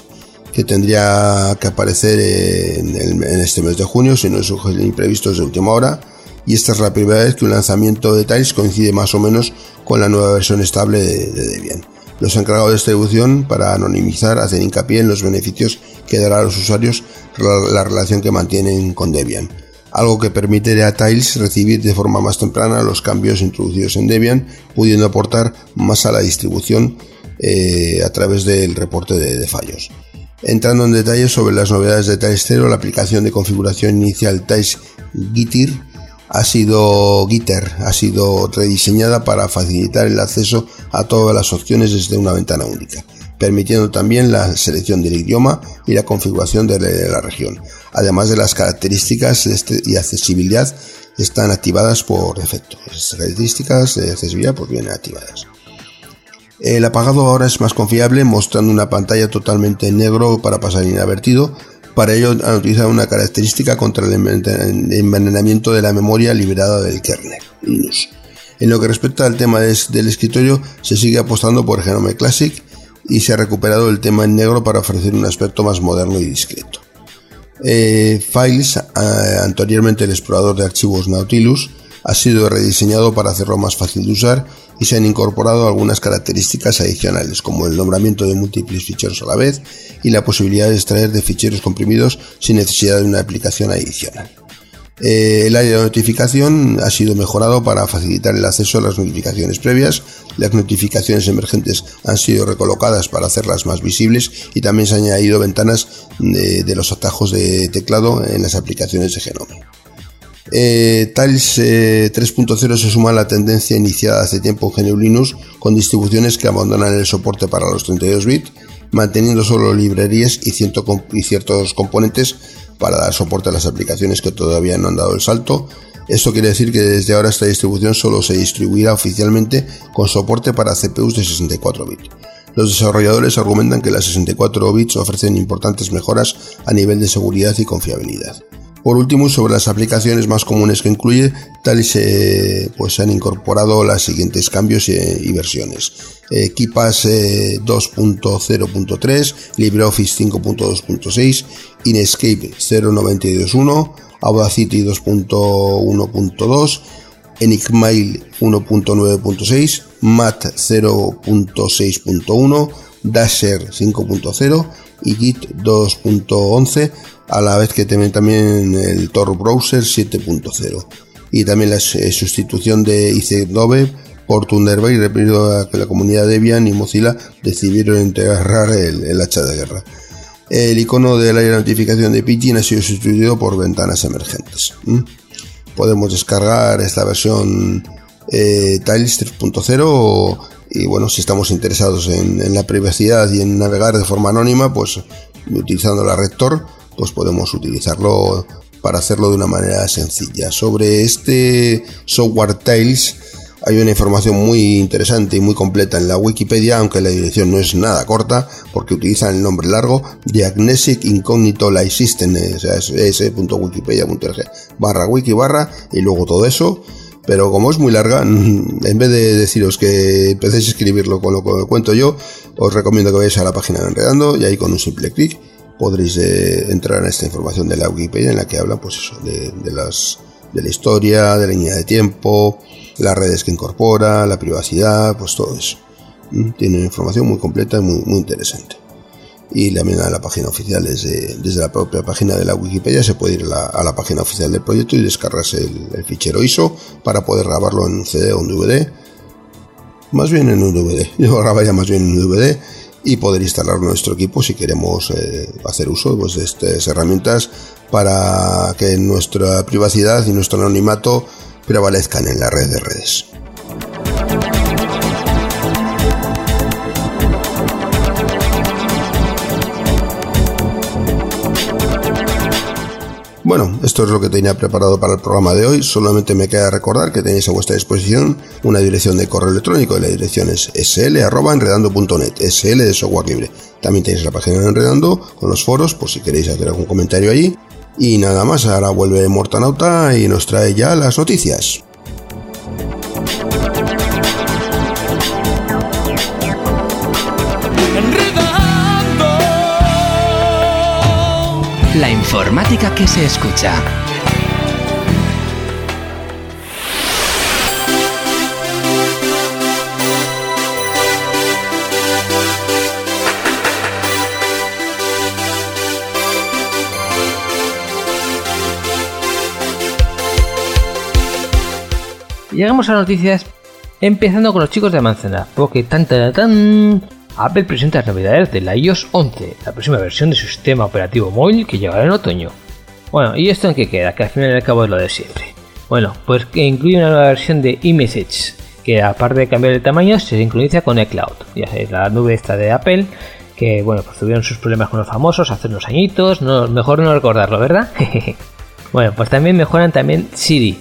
que tendría que aparecer en, este mes de junio, si no surgen imprevistos de última hora. Y esta es la primera vez que un lanzamiento de Tiles coincide más o menos con la nueva versión estable de, de Debian. Los encargados de distribución para anonimizar hacen hincapié en los beneficios que dará a los usuarios la, la relación que mantienen con Debian, algo que permite a Tiles recibir de forma más temprana los cambios introducidos en Debian, pudiendo aportar más a la distribución eh, a través del reporte de fallos. Entrando en detalles sobre las novedades de Tiles 0, la aplicación de configuración inicial Tiles Gitter ha sido ha sido rediseñada para facilitar el acceso a todas las opciones desde una ventana única, permitiendo también la selección del idioma y la configuración de la, región, además de las características este- y accesibilidad están activadas por defecto. Estas características de accesibilidad pues vienen activadas. El apagado ahora es más confiable, mostrando una pantalla totalmente en negro para pasar inadvertido. Para ello han utilizado una característica contra el enven- envenenamiento de la memoria liberada del kernel Linux. En lo que respecta al tema del escritorio, se sigue apostando por Genome Classic y se ha recuperado el tema en negro para ofrecer un aspecto más moderno y discreto. Eh, Files, anteriormente el explorador de archivos Nautilus, ha sido rediseñado para hacerlo más fácil de usar y se han incorporado algunas características adicionales como el nombramiento de múltiples ficheros a la vez y la posibilidad de extraer de ficheros comprimidos sin necesidad de una aplicación adicional. Eh, el área de notificación ha sido mejorado para facilitar el acceso a las notificaciones previas. Las notificaciones emergentes han sido recolocadas para hacerlas más visibles y también se han añadido ventanas de, de los atajos de teclado en las aplicaciones de Genome. Eh, Tiles eh, 3.0 se suma a la tendencia iniciada hace tiempo en GNU Linux con distribuciones que abandonan el soporte para los 32 bits, manteniendo solo librerías y, y ciertos componentes para dar soporte a las aplicaciones que todavía no han dado el salto. Esto quiere decir que desde ahora esta distribución solo se distribuirá oficialmente con soporte para CPUs de 64 bits. Los desarrolladores argumentan que las 64 bits ofrecen importantes mejoras a nivel de seguridad y confiabilidad. Por último, sobre las aplicaciones más comunes que incluye, tal y se, pues, se han incorporado los siguientes cambios y versiones. Eh, KeePass eh, 2.0.3, LibreOffice 5.2.6, Inkscape 0.92.1, Audacity 2.1.2, Enigmail 1.9.6, Mat 0.6.1, Dasher 5.0 y Git 2.11, a la vez que también, también el Tor Browser 7.0 y también la eh, sustitución de IC9 por Thunderbird debido a que la comunidad Debian y Mozilla decidieron integrar el, hacha de guerra. El icono del área de notificación de Pidgin ha sido sustituido por ventanas emergentes. Podemos descargar esta versión eh, Tiles 3.0 y bueno, si estamos interesados en, la privacidad y en navegar de forma anónima, pues utilizando la red Tor, pues podemos utilizarlo para hacerlo de una manera sencilla. Sobre este software Tiles hay una información muy interesante y muy completa en la Wikipedia, aunque la dirección no es nada corta, porque utilizan el nombre largo Diagnostic Incognito Light System, eh, o sea, es s.wikipedia.org barra wiki barra y luego todo eso. Pero como es muy larga, en vez de deciros que empecéis a escribirlo con lo que cuento yo, os recomiendo que vayáis a la página de Enredando y ahí con un simple clic podréis eh, entrar en esta información de la Wikipedia en la que habla pues eso, de, las de la historia, de la línea de tiempo, las redes que incorpora, la privacidad, pues todo eso. Mm, Tiene información muy completa y muy interesante. Y también a la página oficial, desde, desde la propia página de la Wikipedia, se puede ir a la, página oficial del proyecto y descargarse el, el fichero ISO para poder grabarlo en un CD o un DVD. Más bien en un DVD. Yo grabaría más bien en un DVD y poder instalar nuestro equipo si queremos eh, hacer uso pues, de estas herramientas para que nuestra privacidad y nuestro anonimato prevalezcan en la red de redes. Bueno, esto es lo que tenía preparado para el programa de hoy. Solamente me queda recordar que tenéis a vuestra disposición una dirección de correo electrónico y la dirección es sl.enredando.net, sl de software libre. También tenéis la página de Enredando con los foros por si queréis hacer algún comentario allí. Y nada más, ahora vuelve Mortanauta y nos trae ya las noticias. La informática que se escucha. Llegamos a noticias empezando con los chicos de manzana, porque tan tan tan Apple presenta las novedades de la iOS 11, la próxima versión de su sistema operativo móvil que llegará en otoño. Bueno, ¿y esto en qué queda? Que al final y al cabo es lo de siempre. Bueno, pues que incluye una nueva versión de iMessage, que aparte de cambiar el tamaño, se sincroniza con iCloud. Ya sabéis, la nube esta de Apple, que bueno, pues tuvieron sus problemas con los famosos hace unos añitos, no, mejor no recordarlo, ¿verdad? bueno, pues también mejoran también Siri,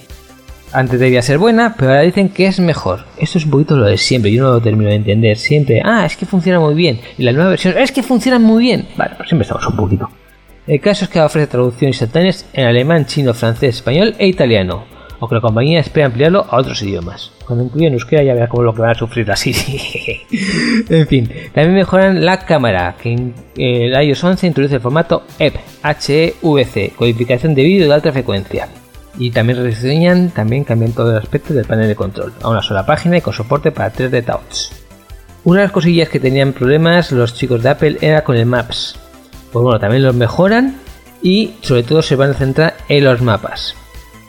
antes debía ser buena, pero ahora dicen que es mejor. Esto es un poquito lo de siempre, yo no lo termino de entender. Siempre, ah, es que funciona muy bien. Y la nueva versión, es que funciona muy bien. Vale, pues siempre estamos un poquito. El caso es que ofrece traducciones instantáneas en alemán, chino, francés, español e italiano. Aunque la compañía espera ampliarlo a otros idiomas. Cuando incluyen euskera ya verá cómo lo que van a sufrir así. en fin, también mejoran la cámara, que en el iOS 11 introduce el formato EP, HEVC, codificación de vídeo de alta frecuencia y también rediseñan, también cambian todo el aspecto del panel de control a una sola página y con soporte para 3D Touch. Una de las cosillas que tenían problemas los chicos de Apple era con el Maps. Pues bueno, también los mejoran y sobre todo se van a centrar en los mapas.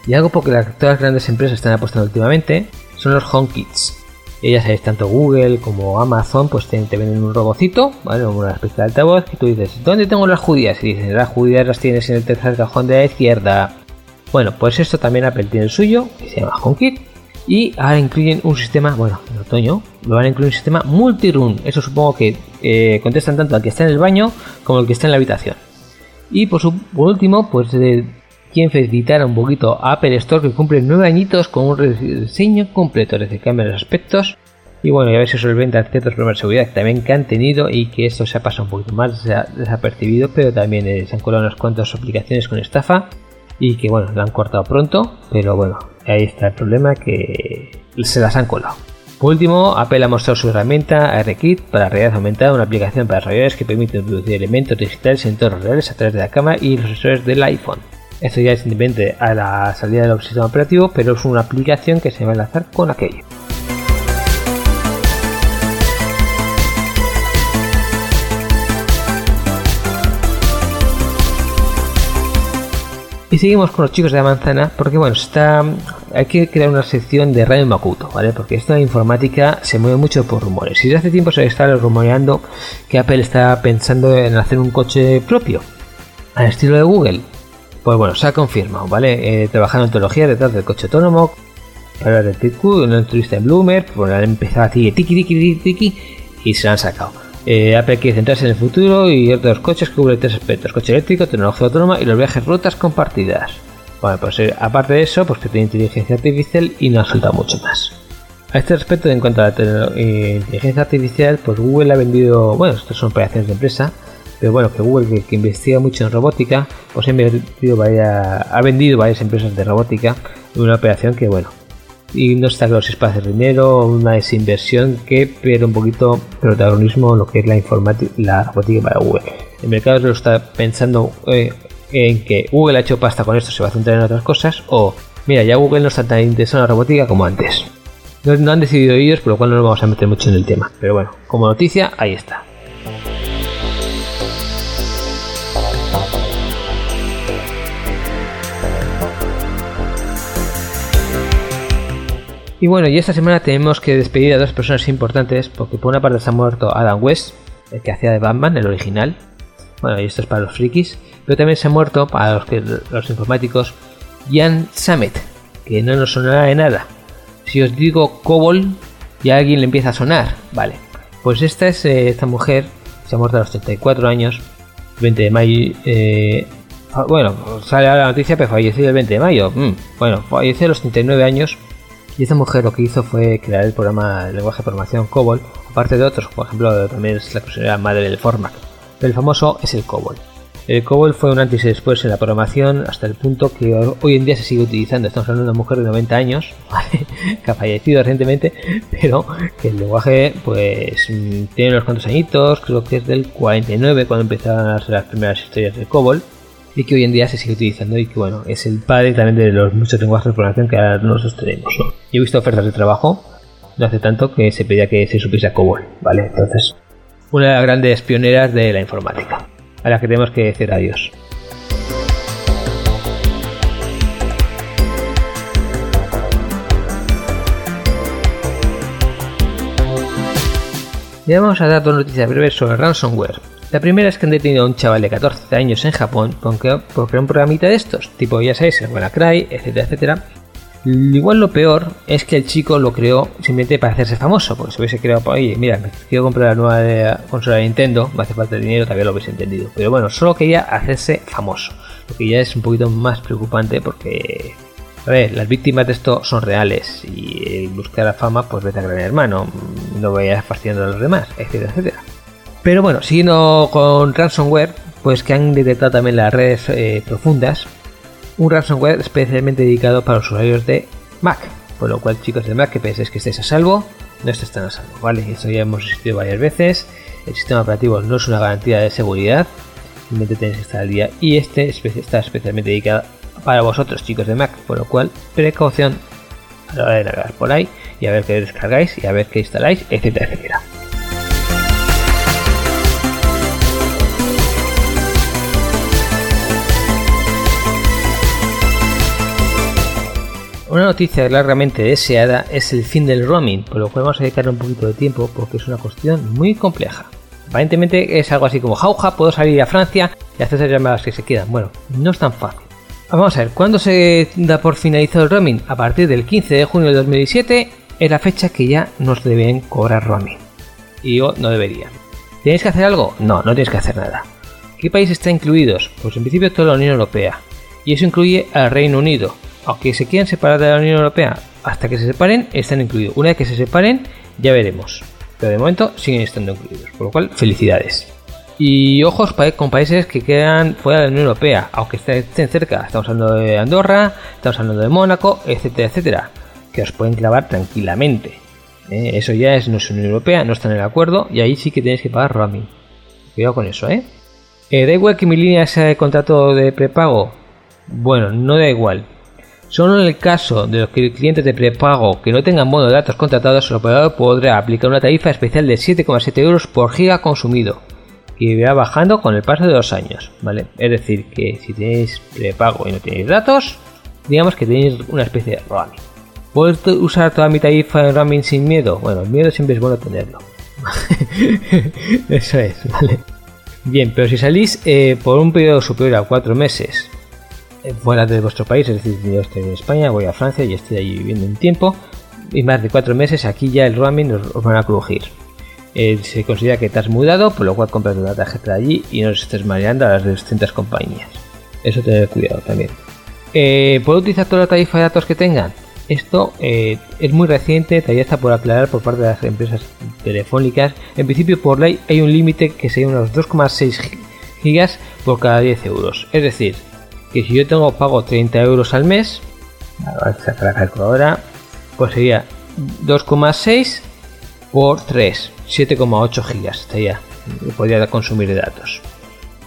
Y algo porque todas las grandes empresas están apostando últimamente son los HomeKits. Y ya sabéis, tanto Google como Amazon pues te, te venden un robocito, ¿vale? Una especie de altavoz que tú dices, ¿dónde tengo las judías? Y dices, las judías las tienes en el tercer cajón de la izquierda. Bueno, pues esto también Apple tiene el suyo, que se llama HomeKit. Y ahora incluyen un sistema, bueno, en otoño, lo van a incluir un sistema multi-room. Eso supongo que eh, contestan tanto al que está en el baño como al que está en la habitación. Y por, último, pues eh, quieren felicitar un poquito a Apple Store que cumple nueve añitos con un diseño completo, es decir, cambia los aspectos. Y bueno, y a ver si solventa ciertos problemas de seguridad que también que han tenido y que esto se ha pasado un poquito más desapercibido, pero también eh, se han colado unas cuantas aplicaciones con estafa y que bueno, la han cortado pronto, pero bueno, ahí está el problema que se las han colado. Por último, Apple ha mostrado su herramienta ARKit para realidad aumentada, una aplicación para desarrolladores que permite introducir elementos digitales en entornos reales a través de la cámara y los sensores del iPhone. Esto ya es independiente a la salida del sistema operativo, pero es una aplicación que se va a enlazar con aquello. Y seguimos con los chicos de la manzana, porque bueno, está, hay que crear una sección de Radio Makuto, ¿vale? Porque esta informática se mueve mucho por rumores. Y desde hace tiempo se está rumoreando que Apple está pensando en hacer un coche propio, al estilo de Google. Pues bueno, se ha confirmado, ¿vale? Eh, trabajando en tecnología detrás del coche autónomo, para el TQ, una entrevista en Bloomer, pues han empezado a tiki tiki tiki tiki y se han sacado. Eh, Apple quiere centrarse en el futuro y otros coches que cubren tres aspectos: coche eléctrico, tecnología autónoma y los viajes rutas compartidas. Bueno, pues eh, aparte de eso, pues que tiene inteligencia artificial y no ha soltado mucho más. A este respecto, en cuanto a la eh, inteligencia artificial, pues Google ha vendido, bueno, estas son operaciones de empresa, pero bueno, que Google, que, investiga mucho en robótica, pues ha varias, ha vendido varias empresas de robótica en una operación que, bueno, y no está claro si es para dinero una desinversión que pierde un poquito protagonismo lo que es la informática, la robótica para Google. El mercado lo está pensando eh, en que Google ha hecho pasta con esto, se va a centrar en otras cosas o Mira, ya Google no está tan interesado en la robótica como antes. No han decidido ellos, por lo cual no nos vamos a meter mucho en el tema. Pero bueno, como noticia, ahí está. Y bueno, y esta semana tenemos que despedir a dos personas importantes porque por una parte se ha muerto Adam West, el que hacía de Batman, el original. Bueno, y esto es para los frikis. Pero también se ha muerto para los, que, los informáticos Jan Samet, que no nos sonará de nada. Si os digo Cobol, ya a alguien le empieza a sonar. Vale, pues esta es eh, esta mujer, se ha muerto a los 34 años, 20 de mayo. Eh, bueno, sale ahora la noticia, pero falleció el 20 de mayo. Mm, bueno, falleció a los 39 años y esta mujer lo que hizo fue crear el programa de lenguaje de programación COBOL, aparte de otros, por ejemplo, también es la considerada madre del Formac. Pero el famoso es el COBOL. El COBOL fue un antes y después en la programación hasta el punto que hoy en día se sigue utilizando. Estamos hablando de una mujer de 90 años, que ha fallecido recientemente, pero que el lenguaje pues tiene unos cuantos añitos, creo que es del 49 cuando empezaron a hacer las primeras historias del COBOL y que hoy en día se sigue utilizando y que bueno, es el padre también de los muchos lenguajes de programación que ahora nosotros tenemos. Yo he visto ofertas de trabajo no hace tanto que se pedía que se supiese a COBOL, ¿vale? Entonces, una de las grandes pioneras de la informática, a la que tenemos que decir adiós. Y vamos a dar dos noticias breves sobre ransomware. La primera es que han detenido a un chaval de 14 años en Japón por crear un programita de estos, tipo ya sabéis, el WannaCry, etcétera, etcétera. Igual lo peor es que el chico lo creó simplemente para hacerse famoso, porque si hubiese creado, oye, mira, quiero comprar la nueva consola de Nintendo, me hace falta el dinero, todavía lo hubiese entendido. Pero bueno, solo quería hacerse famoso, lo que ya es un poquito más preocupante porque, a ver, las víctimas de esto son reales y buscar la fama, pues vete a gran hermano, no vayas fastidiando a los demás, etcétera, etcétera. Pero bueno, siguiendo con ransomware, pues que han detectado también las redes eh, profundas, un ransomware especialmente dedicado para los usuarios de Mac. Por lo cual, chicos de Mac, que penséis que estéis a salvo, no estáis tan a salvo, ¿vale? Esto ya hemos existido varias veces. El sistema operativo no es una garantía de seguridad, simplemente tenéis que estar al día. Y este está especialmente dedicado para vosotros, chicos de Mac, por lo cual, precaución a la hora de navegar por ahí y a ver qué descargáis y a ver qué instaláis, etcétera, etcétera. Una noticia largamente deseada es el fin del roaming, por lo cual vamos a dedicarle un poquito de tiempo porque es una cuestión muy compleja. Aparentemente es algo así como jauja, puedo salir a Francia y hacer esas llamadas que se quedan. Bueno, no es tan fácil. Vamos a ver, ¿cuándo se da por finalizado el roaming? A partir del 15 de junio de 2017 es la fecha que ya nos deben cobrar roaming. Y yo no debería. ¿Tienes que hacer algo? No, no tienes que hacer nada. ¿Qué país está incluidos? Pues en principio toda la Unión Europea. Y eso incluye al Reino Unido, aunque se quieran separar de la Unión Europea, hasta que se separen, están incluidos. Una vez que se separen, ya veremos. Pero de momento siguen estando incluidos. Por lo cual, felicidades. Y ojos con países que quedan fuera de la Unión Europea, aunque estén cerca. Estamos hablando de Andorra, estamos hablando de Mónaco, etcétera, etcétera. Que os pueden clavar tranquilamente. ¿eh? Eso ya es nuestra Unión Europea, no están en el acuerdo y ahí sí que tenéis que pagar roaming. Cuidado con eso, ¿eh? ¿eh? da igual que mi línea sea de contrato de prepago? Bueno, no da igual. Solo en el caso de los clientes de prepago que no tengan modo de datos contratados, el operador podrá aplicar una tarifa especial de 7,7 euros por giga consumido, que irá bajando con el paso de los años, ¿vale? Es decir, que si tenéis prepago y no tenéis datos, digamos que tenéis una especie de roaming. ¿Puedo usar toda mi tarifa en roaming sin miedo? Bueno, el miedo siempre es bueno tenerlo. Eso es, ¿vale? Bien, pero si salís eh, por un periodo superior a 4 meses fuera de vuestro país, es decir, yo estoy en España, voy a Francia y estoy allí viviendo un tiempo, y más de cuatro meses, aquí ya el roaming os, van a crujir. Eh, se considera que te has mudado, por lo cual compras una tarjeta de allí y no os estés mareando a las distintas compañías. Eso tener cuidado también. Eh, ¿Puedo utilizar toda la tarifa de datos que tengan? Esto es muy reciente, todavía está por aclarar por parte de las empresas telefónicas. En principio, por ley, hay un límite que sería unos 2,6 gigas por cada 10 euros. Es decir, que si yo tengo pago 30 euros al mes, sacar la calculadora, pues sería 2,6 por 3, 7,8 gigas, estaría, podría consumir de datos.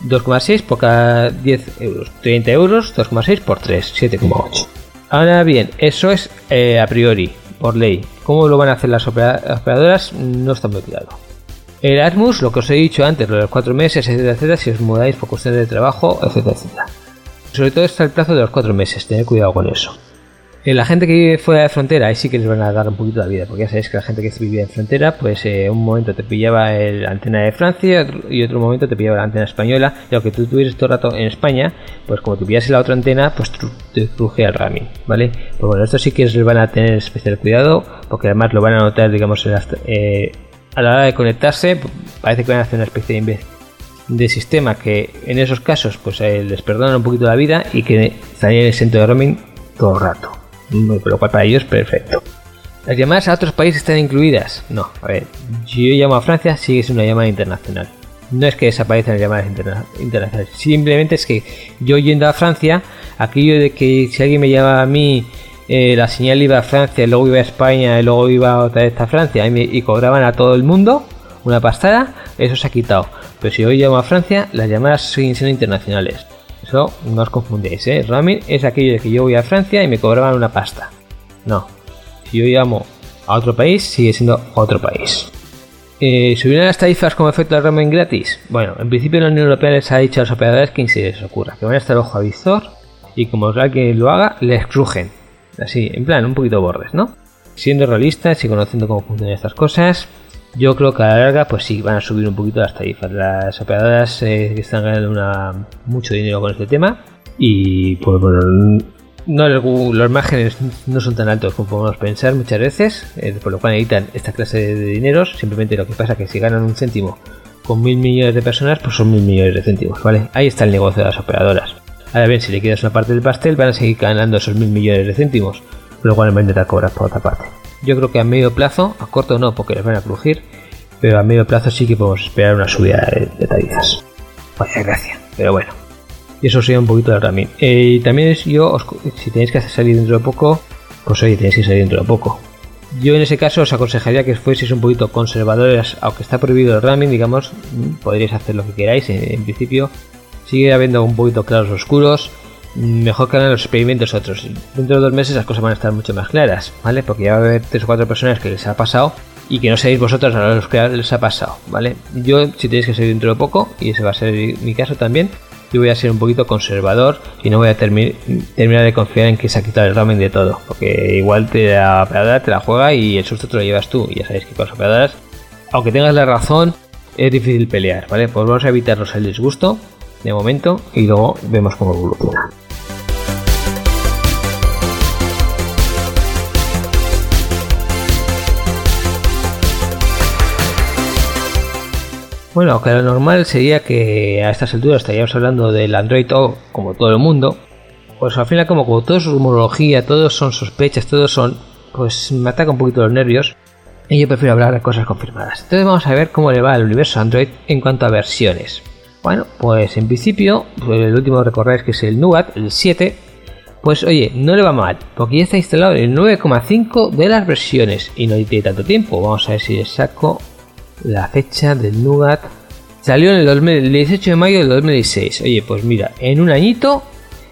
2,6 por cada 10 euros, 30 euros, 2,6 por 3, 7,8. Ahora bien, eso es eh, a priori, por ley. ¿Cómo lo van a hacer las operadoras? No está muy claro. Erasmus, lo que os he dicho antes, lo de los cuatro meses, etcétera, etcétera, si os mudáis por cuestiones de trabajo, etcétera, etcétera. Sobre todo está el plazo de los cuatro meses, tened cuidado con eso. En la gente que vive fuera de frontera, ahí sí que les van a dar un poquito de vida, porque ya sabéis que la gente que vivía en frontera, pues eh, un momento te pillaba la antena de Francia y otro momento te pillaba la antena española, y aunque tú tuvieras todo el rato en España, pues como te pillas la otra antena, pues te cruje el ramming, ¿vale? Pues bueno, esto sí que les van a tener especial cuidado, porque además lo van a notar, digamos, eh, a la hora de conectarse, parece que van a hacer una especie de, de sistema que en esos casos pues eh, les perdonan un poquito la vida y que estaría en el centro de roaming todo el rato lo cual para ellos perfecto. ¿Las llamadas a otros países están incluidas? No, a ver, yo llamo a Francia sigue siendo una llamada internacional. No es que desaparezcan las llamadas internacionales, simplemente es que yo yendo a Francia, aquello de que si alguien me llama a mí, eh, la señal iba a Francia, luego iba a España, y luego iba otra vez a Francia y, y cobraban a todo el mundo una pastada, eso se ha quitado. Pero si yo llamo a Francia, las llamadas siguen siendo internacionales. Eso no os confundéis, ¿eh? Roaming es aquello de que yo voy a Francia y me cobraban una pasta. No. Si yo llamo a otro país, sigue siendo otro país. Eh, ¿Subirán las tarifas como efecto de roaming gratis? Bueno, en principio la Unión Europea les ha dicho a los operadores que se les ocurra, que van a estar ojo a visor y como alguien lo haga, les crujen. Así, en plan, un poquito bordes, ¿no? Siendo realistas y conociendo cómo funcionan estas cosas, yo creo que a la larga, pues sí, van a subir un poquito las tarifas. Las operadoras eh, están ganando mucho dinero con este tema y, pues bueno, no, los márgenes no son tan altos como podemos pensar muchas veces, eh, por lo cual necesitan esta clase de dineros. Simplemente lo que pasa es que si ganan un céntimo con mil millones de personas, pues son mil millones de céntimos, ¿vale? Ahí está el negocio de las operadoras. Ahora bien, si le quedas una parte del pastel, van a seguir ganando esos mil millones de céntimos, lo cual van a cobrar por otra parte. Yo creo que a medio plazo, a corto no, porque les van a crujir, pero a medio plazo sí que podemos esperar una subida de, tarifas. Vaya gracia, pero bueno. Y eso sería un poquito de ramin. Eh, y también yo, si tenéis que salir dentro de poco, pues oye, tenéis que salir dentro de poco. Yo en ese caso os aconsejaría que fueseis un poquito conservadores, aunque está prohibido el ramming, digamos, podréis hacer lo que queráis. En, principio, sigue habiendo un poquito claros oscuros. Mejor que hagan los experimentos otros. Dentro de dos meses las cosas van a estar mucho más claras, ¿vale? Porque ya va a haber tres o cuatro personas que les ha pasado y que no seáis vosotros a los que les ha pasado, ¿vale? Yo, si tenéis que ser dentro de poco, y ese va a ser mi caso también, yo voy a ser un poquito conservador y no voy a terminar de confiar en que se ha quitado el ramen de todo, porque igual te la operadora te la juega y el susto te lo llevas tú, y ya sabéis que con las operadoras, aunque tengas la razón, es difícil pelear, ¿vale? Pues vamos a evitarnos el disgusto de momento y luego vemos cómo evoluciona. Bueno, que lo normal sería que a estas alturas estaríamos hablando del Android O como todo el mundo. Pues al final como, como todo es rumorología, todos son sospechas, todos son... Pues me ataca un poquito los nervios. Y yo prefiero hablar de cosas confirmadas. Entonces vamos a ver cómo le va al universo Android en cuanto a versiones. Bueno, pues en principio, pues el último recorrer que es el Nougat, el 7, pues oye, no le va mal, porque ya está instalado el 9,5 de las versiones y no tiene tanto tiempo. Vamos a ver si le saco la fecha del Nougat salió en el, 18 de mayo del 2016. Oye, pues mira, en un añito,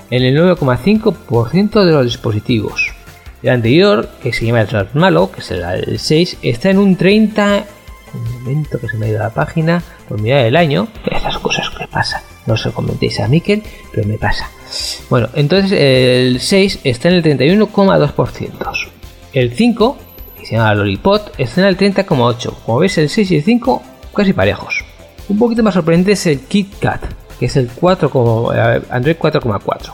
en el 9,5% de los dispositivos. El anterior, que se llama el malo, que es el, 6, está en un 30. Un momento que se me ha ido la página, por mirar el año. Estas cosas que pasan. No se comentéis a Mikel, pero me pasa. Bueno, entonces el 6 está en el 31,2%. El 5 se llama Lollipop, está en el 30,8. Como veis, el 6 y el 5 casi parejos. Un poquito más sorprendente es el KitKat, que es el 4, Android 4,4.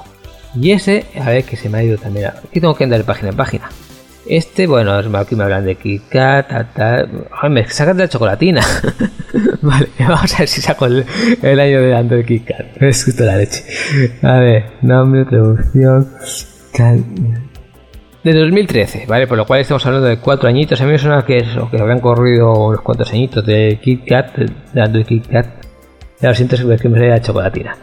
Y ese, a ver que se me ha ido también. Aquí tengo que andar de página en página. Este, bueno, aquí me hablan de KitKat, tal, me sacan de la chocolatina. vale, vamos a ver si saco el, año de Android KitKat. Es justo la leche. A ver, nombre, traducción de 2013, ¿vale? Por lo cual estamos hablando de cuatro añitos. A mí me suena que, es, que habían corrido unos cuantos añitos de KitKat, de Android KitKat. Ya lo siento, es que me sale la chocolatina.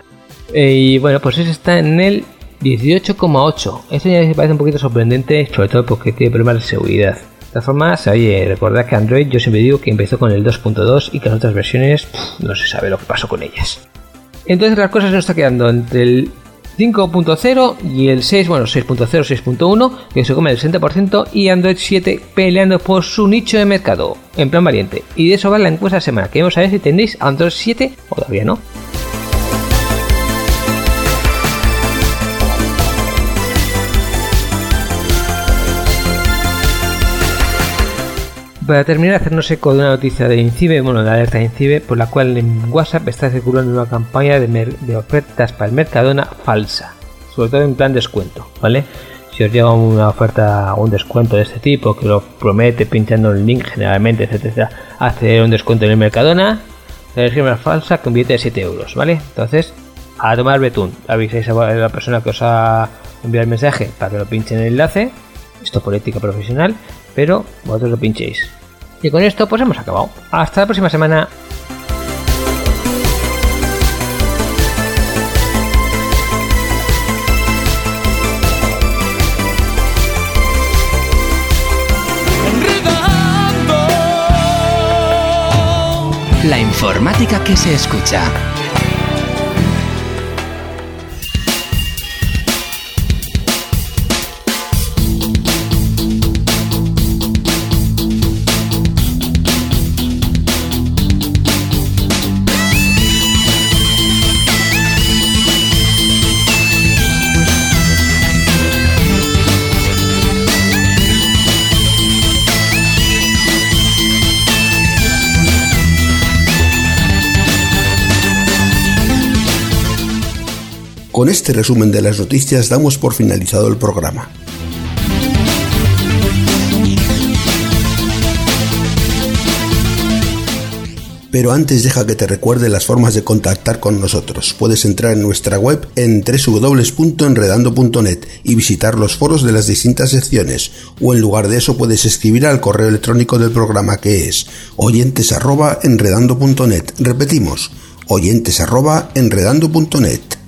Eh, y bueno, pues ese está en el 18,8. Esto ya me parece un poquito sorprendente, sobre todo porque tiene problemas de seguridad. De todas formas, oye, recordad que Android yo siempre digo que empezó con el 2.2 y que las otras versiones no se sabe lo que pasó con ellas. Entonces las cosas nos está quedando entre el 5.0 y el 6, bueno, 6.0, 6.1, que se come el 60%, y Android 7 peleando por su nicho de mercado, en plan valiente. Y de eso va la encuesta de semana. Queremos saber si tenéis Android 7 o todavía no. Para terminar, hacernos eco de una noticia de INCIBE, bueno, de alerta de INCIBE, por la cual en WhatsApp está circulando una campaña de, ofertas para el Mercadona falsa, sobre todo en plan descuento, ¿vale? Si os llega una oferta o un descuento de este tipo que lo promete pinchando el link generalmente, etcétera, hace un descuento en el Mercadona, la más falsa con billete de 7 euros, ¿vale? Entonces, a tomar betún, avisáis a la persona que os ha enviado el mensaje para que lo pinche en el enlace, esto por ética profesional, pero vosotros lo pinchéis. Y con esto pues hemos acabado. Hasta la próxima semana. La informática que se escucha. Con este resumen de las noticias damos por finalizado el programa. Pero antes deja que te recuerde las formas de contactar con nosotros. Puedes entrar en nuestra web en www.enredando.net y visitar los foros de las distintas secciones. O en lugar de eso puedes escribir al correo electrónico del programa que es oyentes@enredando.net. Repetimos, oyentes@enredando.net.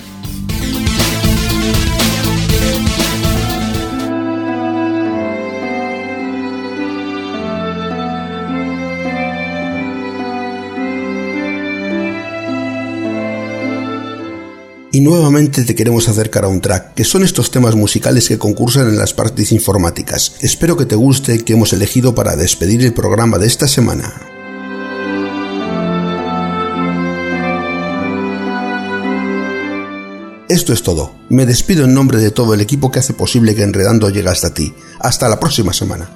Y nuevamente te queremos acercar a un track, que son estos temas musicales que concursan en las partes informáticas. Espero que te guste que hemos elegido para despedir el programa de esta semana. Esto es todo. Me despido en nombre de todo el equipo que hace posible que Enredando llegue hasta ti. Hasta la próxima semana.